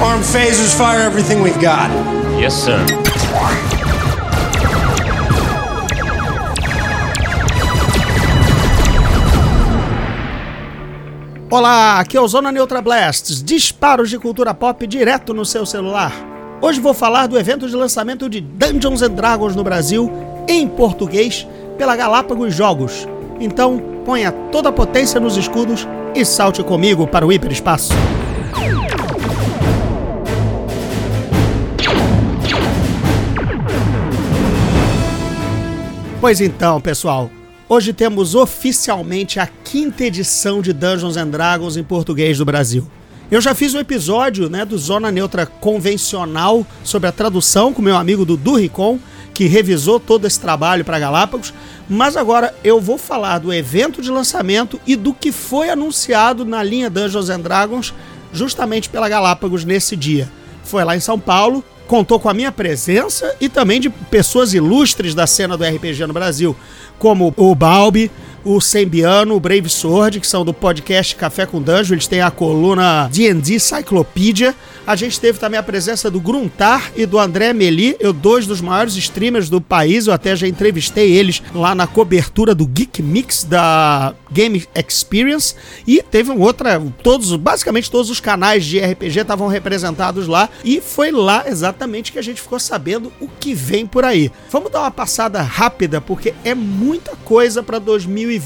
Arm phasers, fire everything we've got. Yes, sir. Olá, aqui é o Zona Neutra Blasts, disparos de cultura pop direto no seu celular. Hoje vou falar do evento de lançamento de Dungeons and Dragons no Brasil, em português, pela Galápagos Jogos. Então, ponha toda a potência nos escudos e salte comigo para o hiperespaço. Pois então, pessoal, hoje temos oficialmente a quinta edição de Dungeons and Dragons em português do Brasil. Eu já fiz um episódio né, do Zona Neutra convencional sobre a tradução com meu amigo Dudu Ricon, que revisou todo esse trabalho para Galápagos, mas agora eu vou falar do evento de lançamento e do que foi anunciado na linha Dungeons and Dragons justamente pela Galápagos nesse dia. Foi lá em São Paulo, contou com a minha presença e também de pessoas ilustres da cena do RPG no Brasil, como o Balbi, o Sembiano, o Brave Sword, que são do podcast Café com Dungeon, eles têm a coluna D&D Cyclopedia. A gente teve também a presença do Gruntar e do André Meli, eu dois dos maiores streamers do país, eu até já entrevistei eles lá na cobertura do Geek Mix da Game Experience e teve um outra, todos, basicamente todos os canais de RPG estavam representados lá e foi lá exatamente que a gente ficou sabendo o que vem por aí. Vamos dar uma passada rápida porque é muita coisa para 2020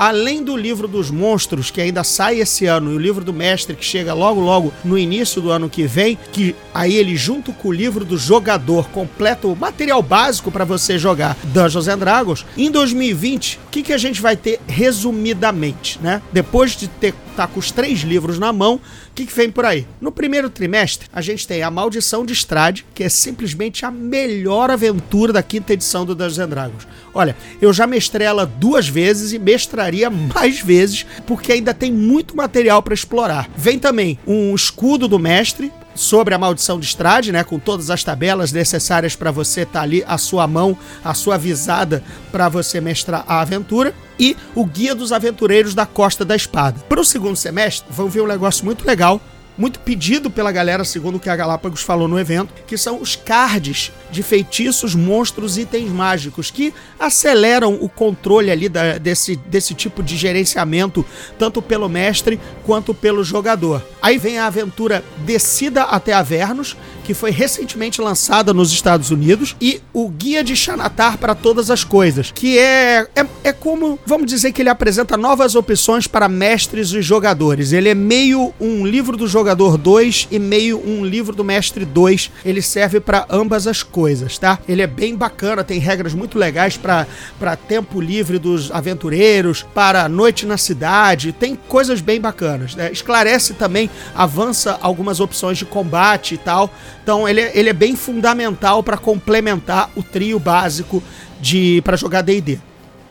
além do livro dos monstros, que ainda sai esse ano, e o livro do mestre, que chega logo logo no início do ano que vem, que aí ele, junto com o livro do jogador, completa o material básico para você jogar Dungeons and Dragons. Em 2020, o que, que a gente vai ter resumidamente, né? Depois de ter tá com os três livros na mão, o que, que vem por aí? No primeiro trimestre, a gente tem A Maldição de Strade, que é simplesmente a melhor aventura da quinta edição do Dungeons Dragons. Olha, eu já mestrei ela duas vezes e mestraria mais vezes, porque ainda tem muito material para explorar. Vem também um escudo do mestre, sobre a maldição de Strade, né, com todas as tabelas necessárias para você estar tá ali à sua mão, a sua visada para você mestrar a aventura e o Guia dos Aventureiros da Costa da Espada. Para o segundo semestre, vão ver um negócio muito legal muito pedido pela galera, segundo o que a Galápagos falou no evento, que são os cards de feitiços, monstros e itens mágicos, que aceleram o controle ali da, desse, desse tipo de gerenciamento, tanto pelo mestre quanto pelo jogador. Aí vem a aventura Descida até Avernus, que foi recentemente lançada nos Estados Unidos, e o Guia de Xanatar para Todas as Coisas, que é, é, é como, vamos dizer que ele apresenta novas opções para mestres e jogadores. Ele é meio um livro do jogador Jogador 2 e meio um livro do Mestre 2. Ele serve para ambas as coisas, tá? Ele é bem bacana, tem regras muito legais para tempo livre dos aventureiros, para noite na cidade, tem coisas bem bacanas. Né? Esclarece também, avança algumas opções de combate e tal. Então ele, é, ele é bem fundamental para complementar o trio básico de para jogar D&D.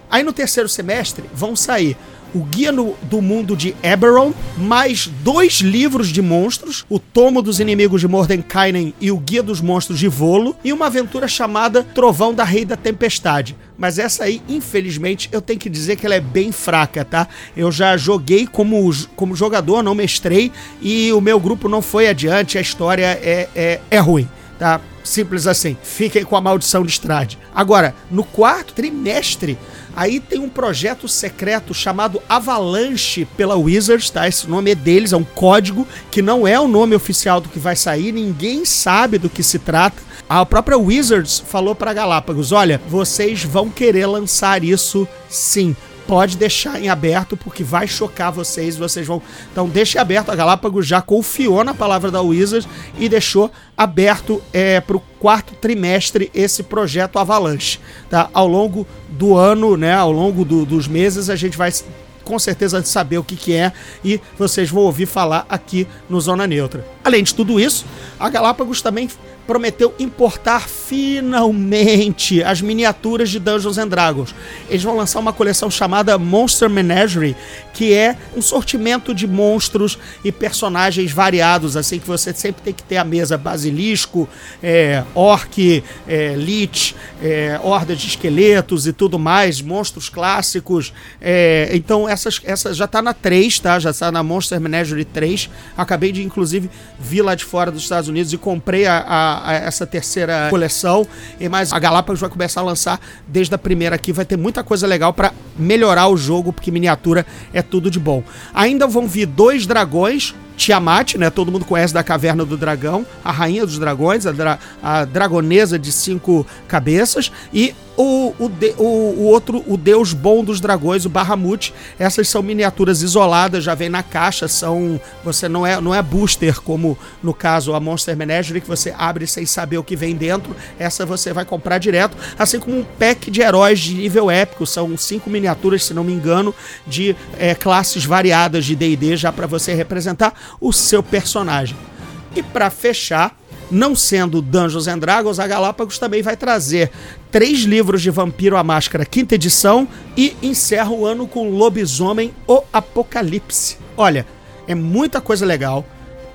Aí no terceiro semestre vão sair o Guia no, do Mundo de Eberron, mais dois livros de monstros, o Tomo dos Inimigos de Mordenkainen e o Guia dos Monstros de Volo, e uma aventura chamada Trovão da Rei da Tempestade. Mas essa aí, infelizmente, eu tenho que dizer que ela é bem fraca, tá? Eu já joguei como, como jogador, não mestrei, e o meu grupo não foi adiante, a história é, é, é ruim, tá? Simples assim. Fiquem com a maldição de Strade. Agora, no quarto trimestre, aí tem um projeto secreto chamado Avalanche pela Wizards, tá? Esse nome é deles, é um código que não é o nome oficial do que vai sair, ninguém sabe do que se trata. A própria Wizards falou para Galápagos: olha, vocês vão querer lançar isso sim pode deixar em aberto porque vai chocar vocês, vocês vão. Então deixe aberto. A Galápagos já confiou na palavra da Wizard e deixou aberto é, para o quarto trimestre esse projeto Avalanche. Tá? Ao longo do ano, né, ao longo do, dos meses, a gente vai com certeza saber o que, que é e vocês vão ouvir falar aqui no Zona Neutra. Além de tudo isso, a Galápagos também prometeu importar finalmente as miniaturas de Dungeons and Dragons. Eles vão lançar uma coleção chamada Monster Menagerie, que é um sortimento de monstros e personagens variados, assim que você sempre tem que ter a mesa basilisco, é, orc, é, lich, é, horda de esqueletos e tudo mais, monstros clássicos. É, então essas, essas já está na 3, tá? Já está na Monster Menagerie 3. Acabei de inclusive vi lá de fora dos Estados Unidos e comprei a, a, a essa terceira coleção. E mais a Galápagos vai começar a lançar desde a primeira aqui. Vai ter muita coisa legal para melhorar o jogo, porque miniatura é tudo de bom. Ainda vão vir dois dragões Tiamat, né? Todo mundo conhece da Caverna do Dragão, a Rainha dos Dragões, a, dra a dragonesa de cinco cabeças, e o, o, de, o, o, outro, o Deus Bom dos Dragões, o Bahamut. Essas são miniaturas isoladas, já vem na caixa, são. Você não é, não é booster, como no caso a Monster Menagerie, que você abre sem saber o que vem dentro. Essa você vai comprar direto, assim como um pack de heróis de nível épico. São cinco miniaturas, se não me engano, de é, classes variadas de DD, já para você representar o seu personagem. E para fechar, não sendo Dungeons and Dragons, a Galápagos também vai trazer três livros de Vampiro à Máscara, quinta edição, e encerra o ano com Lobisomem o Apocalipse. Olha, é muita coisa legal.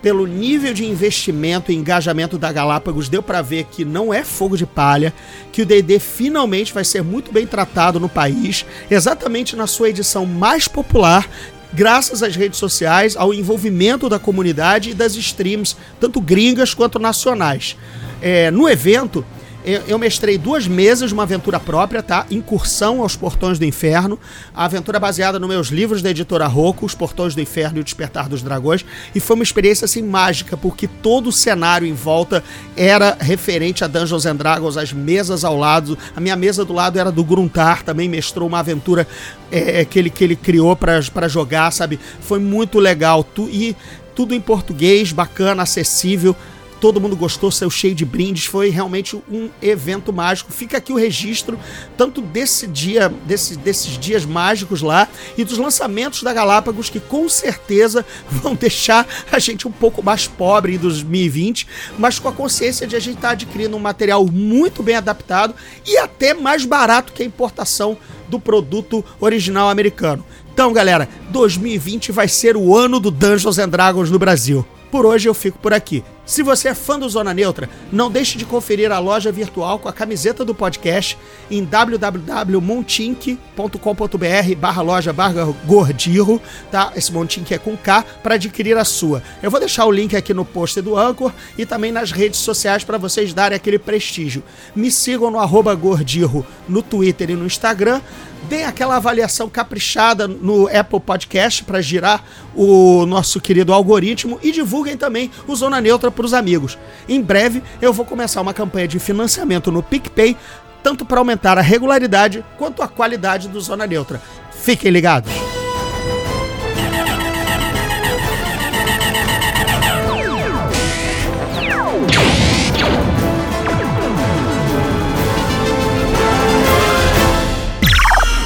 Pelo nível de investimento e engajamento da Galápagos, deu para ver que não é fogo de palha, que o D&D finalmente vai ser muito bem tratado no país, exatamente na sua edição mais popular, graças às redes sociais, ao envolvimento da comunidade e das streams, tanto gringas quanto nacionais. É, no evento, eu mestrei duas mesas de uma aventura própria, tá? Incursão aos Portões do Inferno. A aventura baseada nos meus livros da editora Rocco, Os Portões do Inferno e o Despertar dos Dragões. E foi uma experiência assim mágica, porque todo o cenário em volta era referente a Dungeons and Dragons, as mesas ao lado. A minha mesa do lado era do Gruntar, também mestrou uma aventura é, que, ele, que ele criou para jogar, sabe? Foi muito legal. Tu, e tudo em português, bacana, acessível todo mundo gostou, saiu cheio de brindes, foi realmente um evento mágico. Fica aqui o registro, tanto desse dia, desse, desses dias mágicos lá, e dos lançamentos da Galápagos, que com certeza vão deixar a gente um pouco mais pobre em 2020, mas com a consciência de a gente estar tá adquirindo um material muito bem adaptado e até mais barato que a importação do produto original americano. Então, galera, 2020 vai ser o ano do Dungeons and Dragons no Brasil. Por hoje eu fico por aqui. Se você é fã do Zona Neutra, não deixe de conferir a loja virtual com a camiseta do podcast em www.montink.com.br barra loja barra gordirro, tá? Esse Montink é com K, para adquirir a sua. Eu vou deixar o link aqui no post do Anchor e também nas redes sociais para vocês darem aquele prestígio. Me sigam no arroba gordirro no Twitter e no Instagram. Deem aquela avaliação caprichada no Apple Podcast para girar o nosso querido algoritmo e divulguem também o Zona Neutra para os amigos. Em breve eu vou começar uma campanha de financiamento no PicPay, tanto para aumentar a regularidade quanto a qualidade do Zona Neutra. Fiquem ligados!